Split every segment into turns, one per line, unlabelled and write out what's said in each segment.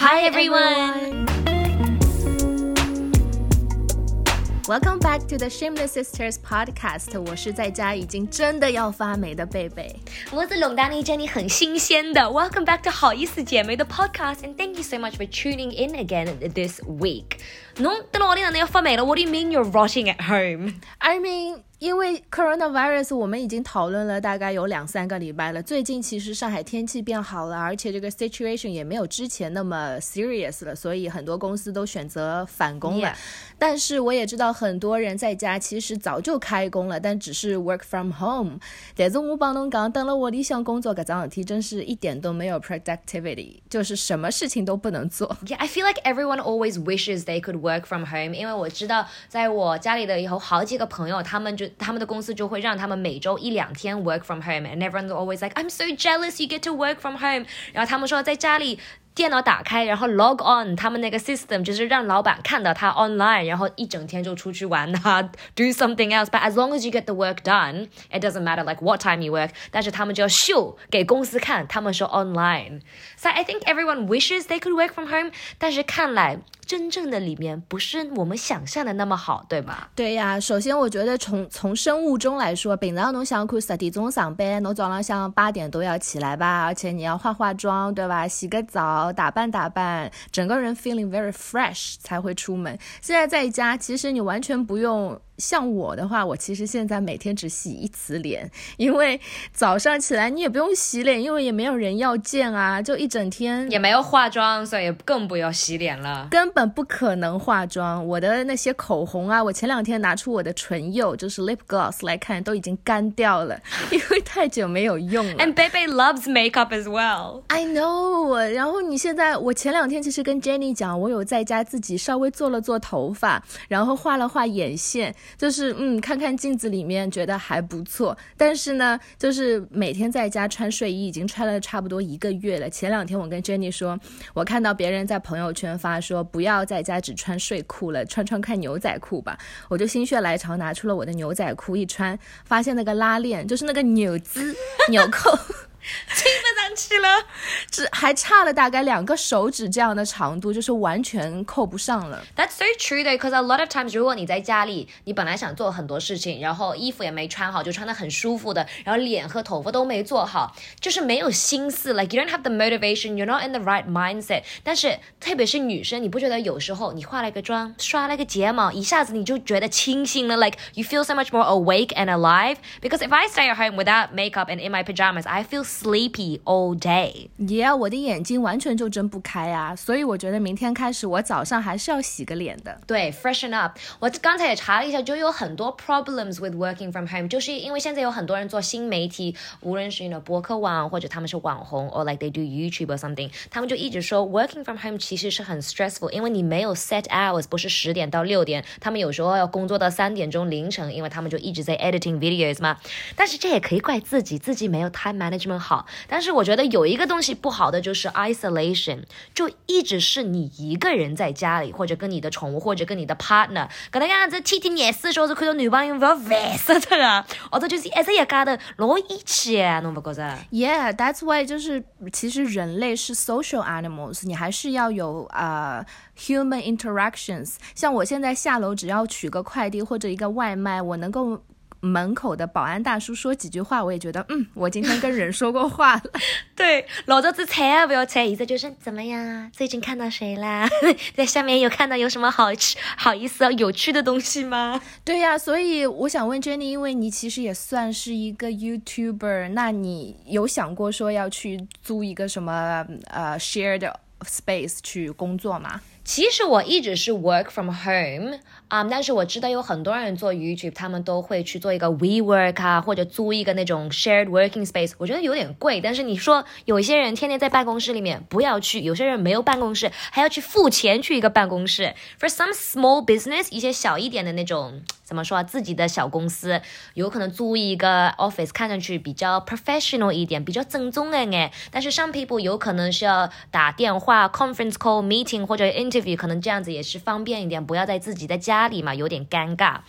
Hi everyone.
Welcome back to the Shameless Sisters podcast。我是在家已经真的要发霉的贝贝。
我是龙丹妮 Jenny，很新鲜的。Welcome back to 好意思姐妹的 podcast，and thank you so much for tuning in again this week。侬等我哋呢要发霉了，What do you mean you're rotting at home?
I mean. 因为 coronavirus，我们已经讨论了大概有两三个礼拜了。最近其实上海天气变好了，而且这个 situation 也没有之前那么 serious 了，所以很多公司都选择返工了。但是我也知道很多人在家其实早就开工了，但只是 work from home。但是我帮侬讲，等了我理想工作搿桩事体，真是一点都没有 productivity，就是什么事情都不能做。
Yeah, I feel like everyone always wishes they could work from home，因为我知道在我家里的有好几个朋友，他们就他们的公司就会让他们每周一两天 work from home，and everyone's always like I'm so jealous you get to work from home。然后他们说在家里电脑打开，然后 log on 他们那个 system 就是让老板看到他 online，然后一整天就出去玩啊，do something else。But as long as you get the work done, it doesn't matter like what time you work。但是他们就要秀给公司看，他们说 online。So I think everyone wishes they could work from home，但是看来。 真正的里面不是我们想象的那么好，对吧？
对呀，首先我觉得从从生物钟来说，平常侬想看十点钟上班，侬早上想八点都要起来吧，而且你要化化妆，对吧？洗个澡，打扮打扮，整个人 feeling very fresh 才会出门。现在在家，其实你完全不用。像我的话，我其实现在每天只洗一次脸，因为早上起来你也不用洗脸，因为也没有人要见啊，就一整天
也没有化妆，所以更不要洗脸了，
根本不可能化妆。我的那些口红啊，我前两天拿出我的唇釉，就是 lip gloss 来看，都已经干掉了，因为太久没有用了。
And baby loves makeup as well.
I know. 然后你现在，我前两天其实跟 Jenny 讲，我有在家自己稍微做了做头发，然后画了画眼线。就是嗯，看看镜子里面觉得还不错，但是呢，就是每天在家穿睡衣，已经穿了差不多一个月了。前两天我跟 Jenny 说，我看到别人在朋友圈发说，不要在家只穿睡裤了，穿穿看牛仔裤吧。我就心血来潮拿出了我的牛仔裤一穿，发现那个拉链就是那个纽兹纽扣。
亲不上去了，
只还差了大概两个手指这样的长度，就是完全扣不上了。
That's so true 的，because a lot of times，如果你在家里，你本来想做很多事情，然后衣服也没穿好，就穿的很舒服的，然后脸和头发都没做好，就是没有心思，like you don't have the motivation，you're not in the right mindset。但是特别是女生，你不觉得有时候你化了个妆，刷了个睫毛，一下子你就觉得清醒了，like you feel so much more awake and alive。Because if I stay at home without makeup and in my pajamas，I feel sleepy all day.
Yeah，我的眼睛完全就睁不开啊，所以我觉得明天开始我早上还是要洗个脸的。
对，freshen up。我刚才也查了一下，就有很多 problems with working from home，就是因为现在有很多人做新媒体，无论是 you know 博客网或者他们是网红，or like they do YouTube or something，他们就一直说 working from home 其实是很 stressful，因为你没有 set hours，不是十点到六点，他们有时候要工作到三点钟凌晨，因为他们就一直在 editing videos 嘛。但是这也可以怪自己，自己没有 time management 好。但是我觉得觉得有一个东西不好的就是 isolation，就一直是你一个人在家里，或者跟你的宠物，或者跟你的 partner，搿能样子天天廿四小时看到男朋友不要烦死的啊！或者就是一直一家头老一起，侬不觉着
？Yeah，that's why 就是其实人类是 social animals，你还是要有啊 human interactions。像我现在下楼只要取个快递或者一个外卖，我能够。门口的保安大叔说几句话，我也觉得，嗯，我今天跟人说过话了。
对，老早子猜啊，不要猜，意思就是怎么样？最近看到谁啦？在下面有看到有什么好吃、好意思、有趣的东西吗？
对呀，所以我想问 Jenny，因为你其实也算是一个 YouTuber，那你有想过说要去租一个什么呃 shared space 去工作吗？
其实我一直是 work from home 啊，但是我知道有很多人做 YouTube，他们都会去做一个 WeWork 啊，或者租一个那种 shared working space。我觉得有点贵，但是你说有些人天天在办公室里面不要去，有些人没有办公室还要去付钱去一个办公室。For some small business，一些小一点的那种怎么说啊自己的小公司，有可能租一个 office，看上去比较 professional 一点，比较正宗的哎。但是 some people 有可能是要打电话 conference call meeting 或者 interview。可能这样子也是方便一点，不要在自己在家里嘛，有点尴尬。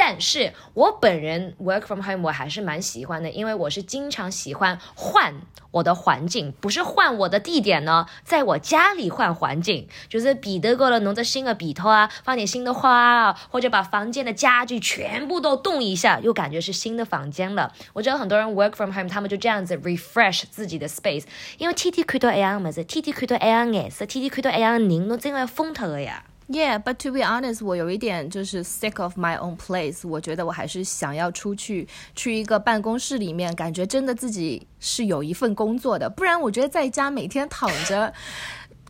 但是我本人 work from home 我还是蛮喜欢的，因为我是经常喜欢换我的环境，不是换我的地点呢，在我家里换环境，就是比得过了弄个新的笔头啊，放点新的花啊，或者把房间的家具全部都动一下，又感觉是新的房间了。我知道很多人 work from home，他们就这样子 refresh 自己的 space，因为天天看到一样么子，天天看到一样颜色，天天看到一样人，侬真的要疯脱了呀。
Yeah, but to be honest，我有一点就是 sick of my own place。我觉得我还是想要出去，去一个办公室里面，感觉真的自己是有一份工作的。不然我觉得在家每天躺着，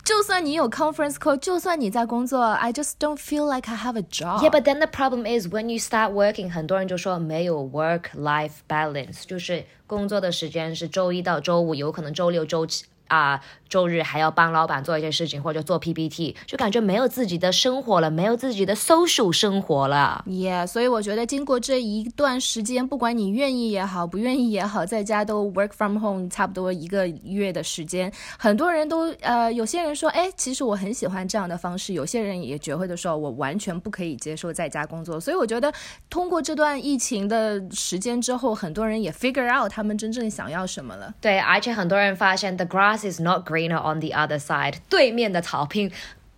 就算你有 conference call，就算你在工作，I just don't feel like I have a job.
Yeah, but then the problem is when you start working，很多人就说没有 work-life balance，就是工作的时间是周一到周五，有可能周六周七。啊， 周日还要帮老板做一些事情，或者做 PPT，就感觉没有自己的生活了，没有自己的 social 生活了。
Yeah，所以我觉得经过这一段时间，不管你愿意也好，不愿意也好，在家都 work from home 差不多一个月的时间，很多人都呃，有些人说，哎，其实我很喜欢这样的方式，有些人也觉会的说，我完全不可以接受在家工作。所以我觉得，通过这段疫情的时间之后，很多人也 figure out 他们真正想要什么了。
对，而且很多人发现 the grass。is not greener on the other side，对面的草坪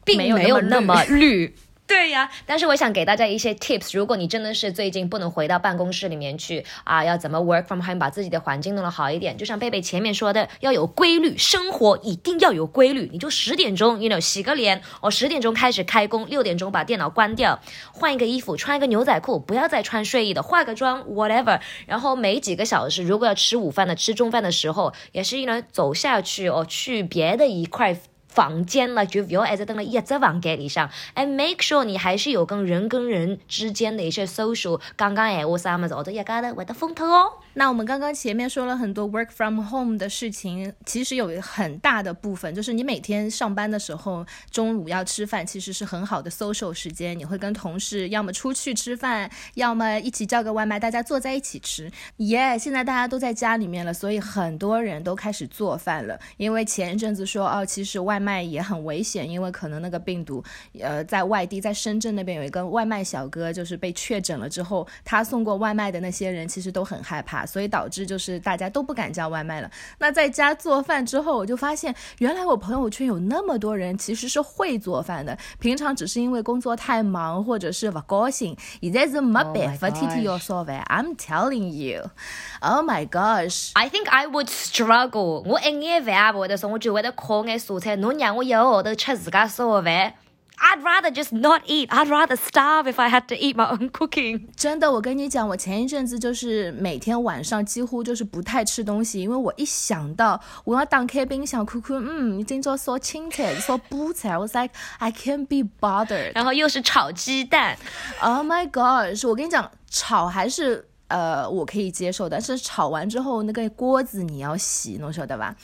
并没有那么绿。对呀，但是我想给大家一些 tips，如果你真的是最近不能回到办公室里面去啊，要怎么 work from home，把自己的环境弄得好一点？就像贝贝前面说的，要有规律，生活一定要有规律。你就十点钟，you know，洗个脸，我十点钟开始开工，六点钟把电脑关掉，换一个衣服，穿一个牛仔裤，不要再穿睡衣的，化个妆，whatever。然后每几个小时，如果要吃午饭的、吃中饭的时候，也是 you know 走下去哦，去别的一块。房间了，就不要挨在等了一只房间里上，and make sure 你还是有跟人跟人之间的一些 social，刚刚哎我啥么子，我都一家的我的风头哦。
那我们刚刚前面说了很多 work from home 的事情，其实有很大的部分就是你每天上班的时候，中午要吃饭，其实是很好的 social 时间，你会跟同事要么出去吃饭，要么一起叫个外卖，大家坐在一起吃。耶，现在大家都在家里面了，所以很多人都开始做饭了，因为前一阵子说哦，其实外卖也很危险，因为可能那个病毒，呃，在外地，在深圳那边有一个外卖小哥，就是被确诊了之后，他送过外卖的那些人其实都很害怕，所以导致就是大家都不敢叫外卖了。那在家做饭之后，我就发现原来我朋友圈有那么多人其实是会做饭的，平常只是因为工作太忙或者是不高兴，现在是没办法天天要烧饭。I'm telling you, oh my gosh,
I think I would struggle。我一眼饭也不会得送，我就会得烤眼蔬菜，侬让我。一个号头吃自家烧的饭。I'd rather just not eat. I'd rather starve if I had to eat my own cooking.
真的，我跟你讲，我前一阵子就是每天晚上几乎就是不太吃东西，因为我一想到我要打开冰箱看看，嗯，今朝烧青菜、烧菠菜，我 like I can't be bothered。
然后又是炒鸡蛋
，Oh my gosh！我跟你讲，炒还是呃我可以接受，但是炒完之后那个锅子你要洗，侬晓得吧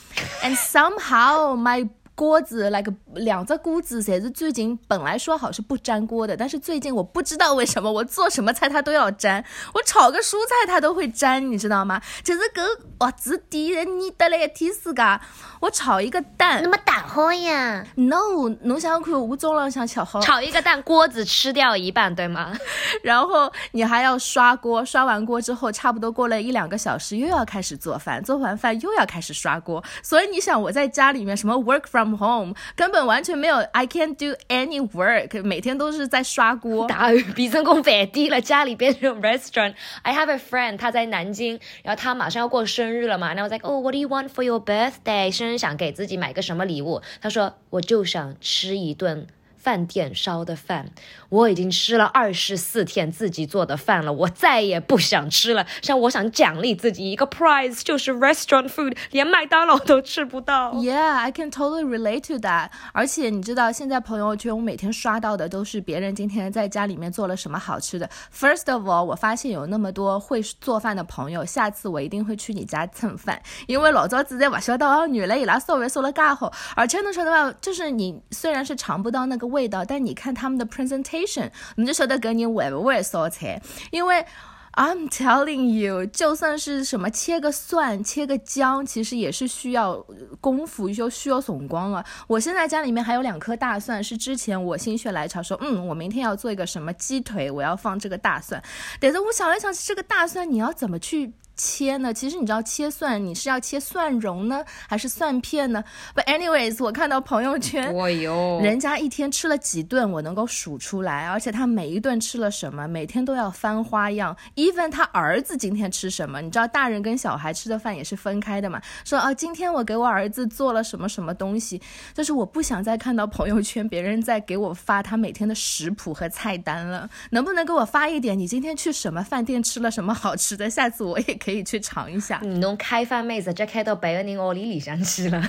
？And somehow my 锅子那个两只锅子，才是最近本来说好是不粘锅的，但是最近我不知道为什么我做什么菜它都要粘，我炒个蔬菜它都会粘，你知道吗？就是个哇，子底你得了一天世界，我炒一个蛋，
那么打好呀
？No，侬想想看，我中了想炒好，
炒一个蛋，锅子吃掉一半，对吗？
然后你还要刷锅，刷完锅之后，差不多过了一两个小时，又要开始做饭，做完饭又要开始刷锅，所以你想我在家里面什么 work from home 根本完全没有，I can't do any work，每天都是在刷锅。
打比成功饭店了，家里变成 restaurant。I have a friend，他在南京，然后他马上要过生日了嘛，然后我 like，哦，What do you want for your birthday？生日想给自己买个什么礼物？他说，我就想吃一顿。饭店烧的饭，我已经吃了二十四天自己做的饭了，我再也不想吃了。像我想奖励自己一个 prize，就是 restaurant food，连麦当劳都吃不到。
Yeah, I can totally relate to that。而且你知道，现在朋友圈我每天刷到的都是别人今天在家里面做了什么好吃的。First of all，我发现有那么多会做饭的朋友，下次我一定会去你家蹭饭，因为老早子在不晓得哦，原来伊拉烧饭烧了噶好。而且能说的话，就是你虽然是尝不到那个。味味道，但你看他们的 presentation，你就晓得搿人会不会烧菜，因为。I'm telling you，就算是什么切个蒜、切个姜，其实也是需要功夫，就需要怂光了。我现在家里面还有两颗大蒜，是之前我心血来潮说，嗯，我明天要做一个什么鸡腿，我要放这个大蒜。但是我想来想，这个大蒜你要怎么去？切呢？其实你知道切蒜，你是要切蒜蓉呢，还是蒜片呢？But anyways，我看到朋友圈，人家一天吃了几顿，我能够数出来，而且他每一顿吃了什么，每天都要翻花样。Even 他儿子今天吃什么？你知道大人跟小孩吃的饭也是分开的嘛？说啊，今天我给我儿子做了什么什么东西，就是我不想再看到朋友圈别人在给我发他每天的食谱和菜单了。能不能给我发一点？你今天去什么饭店吃了什么好吃的？下次我也可。可以去尝一下。
你侬开饭妹子，这开到别个人窝里里上去了。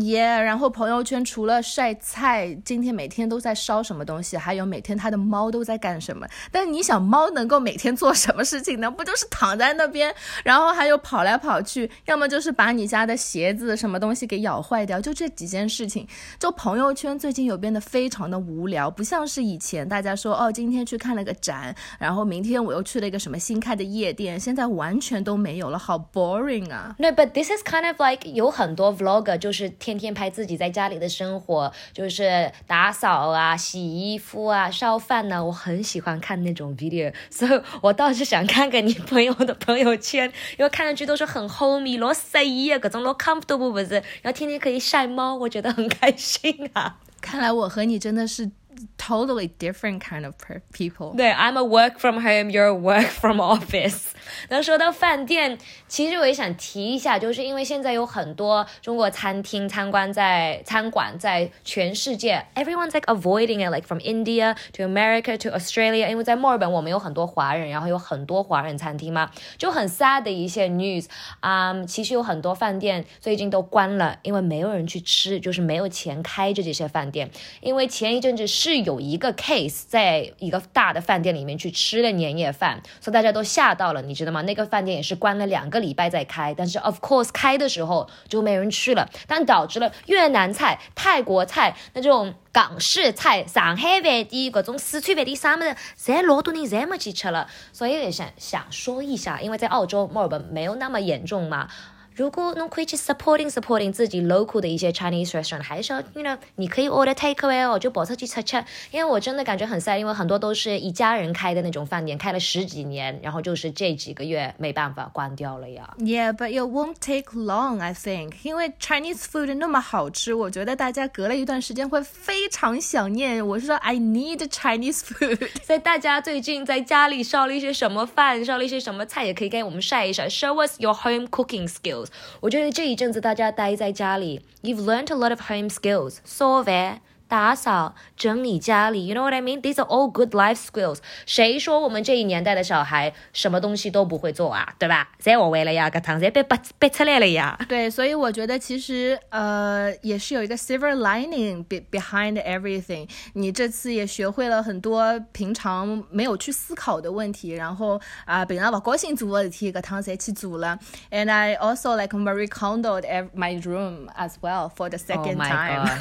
耶，然后朋友圈除了晒菜，今天每天都在烧什么东西，还有每天他的猫都在干什么。但你想，猫能够每天做什么事情呢？不就是躺在那边，然后还有跑来跑去，要么就是把你家的鞋子什么东西给咬坏掉，就这几件事情。就朋友圈最近有变得非常的无聊，不像是以前大家说哦，今天去看了个展，然后明天我又去了一个什么新开的夜店，现在完全都没有了，好 boring 啊。
No, but this is kind of like 有很多 vlogger 就是。天天拍自己在家里的生活，就是打扫啊、洗衣服啊、烧饭呢。我很喜欢看那种 video，所以我倒是想看看你朋友的朋友圈，因为看上去都是很 homey、老随意啊，各种老 comfortable 不是？然后天天可以晒猫，我觉得很开心啊。
看来我和你真的是。totally different kind of people.
对，I'm a work from home, you're a work from office。那说到饭店，其实我也想提一下，就是因为现在有很多中国餐厅、餐馆在餐馆在全世界，everyone's like avoiding it, like from India to America to Australia。因为在墨尔本我们有很多华人，然后有很多华人餐厅嘛，就很 sad 的一些 news。啊、um,，其实有很多饭店最近都关了，因为没有人去吃，就是没有钱开着这些饭店。因为前一阵子 是有一个 case，在一个大的饭店里面去吃了年夜饭，所以大家都吓到了，你知道吗？那个饭店也是关了两个礼拜再开，但是 of course 开的时候就没人去了，但导致了越南菜、泰国菜那种港式菜、上海饭店、各种四川饭店啥么子，侪老多人侪没去吃了，所以想想说一下，因为在澳洲墨尔本没有那么严重嘛。如果侬可以去 supporting supporting 自己 local 的一些 Chinese restaurant，还是要，you know，你可以 order takeaway 哦，就跑出去吃吃。因为我真的感觉很 sad，因为很多都是一家人开的那种饭店，开了十几年，然后就是这几个月没办法关掉了呀。
Yeah，but it won't take long，I think，因为 Chinese food 那么好吃，我觉得大家隔了一段时间会非常想念。我是说，I need Chinese food。
所以大家最近在家里烧了一些什么饭，烧了一些什么菜，也可以给我们晒一晒，show us your home cooking skills。 我觉得这一阵子大家待在家里，you've learned a lot of home skills，烧饭。 打扫、整理家里，you know what I mean? These are all good life skills. 谁说我们这一年代的小孩什么东西都不会做啊？对吧？在我为了呀，个汤在被拔拔出来了呀。
对，所以我觉得其实呃也是有一个 silver lining behind everything。你这次也学会了很多平常没有去思考的问题，然后啊平常不高兴做的事体，个汤才去做了。And I also like Marie Kondo my room as well for the second time.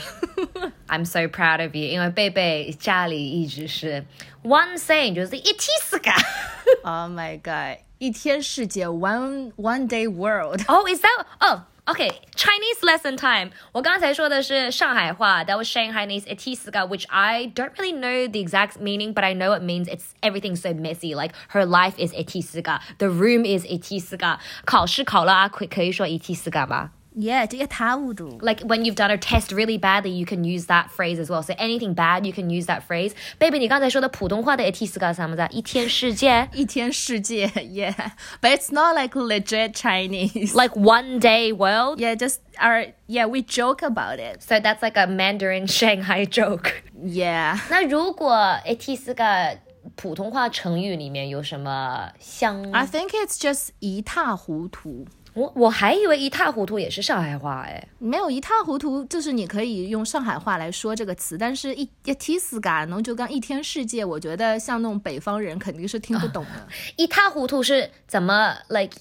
I'm so proud of you，因为贝贝家里一直是 one thing，就是一天世界。
oh my god，一天世界 one one day
world。Oh, is that? Oh. Okay, Chinese lesson time. 我刚才说的是上海话，that was Shanghainese etiska, which I don't really know the exact meaning, but I know it means it's everything so messy. Like her life is etiska, the room is etiska. 考试考了啊，可可以说 etiska 吗
？yeah, 这一塌糊涂.
Like when you've done a test really badly, you can use that phrase as well. So anything bad, you can use that phrase. Baby, 你刚才说的普通话的 it 是个什么的？一天世界，
一天世界，yeah. But it's not like legit Chinese.
Like one day world.
Yeah, just our yeah, we joke about it.
So that's like a Mandarin Shanghai joke.
Yeah.
那如果 it 是个普通话成语里面有什么相？
I think it's just 一塌糊涂。
我我还以为一塌糊涂也是上海话哎，
没有一塌糊涂，就是你可以用上海话来说这个词，但是一一提死嘎，侬就刚一天世界，我觉得像那种北方人肯定是听不懂的。
一塌糊涂是怎么 like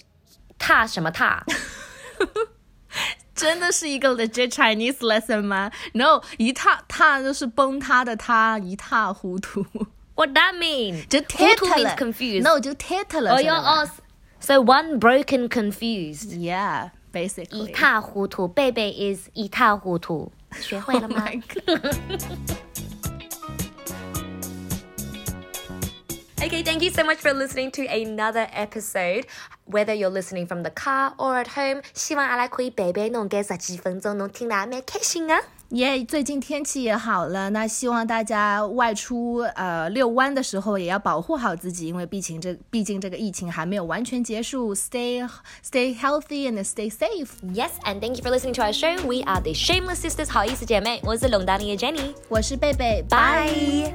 踏什么踏？
真的是一个 legit Chinese lesson 吗？No，一塌塌就是崩塌的塌，一塌糊涂。
What that mean?
就
糊涂
tete
means
了
confused.
No，就了。
哦
知道吗
哟哦 ，so one broken confused.
Yeah,
一
basically.
塌糊涂，贝贝 is 一塌糊涂，学会了
Oh
吗
my god.
Okay, thank you so much for listening to another episode. Whether you're listening from the car or at home, 希望阿拉可以贝贝弄给十几分钟，能听得蛮开心啊。
耶最近天气也好了，那希望大家外出呃遛弯的时候也要保护好自己，因为毕竟这毕竟这个疫情还没有完全结束。Stay stay healthy and stay safe。
Yes, and thank you for listening to our show. We are the Shameless Sisters 好意思姐妹，我是龙达尼的 Jenny。
我是贝贝
，Bye.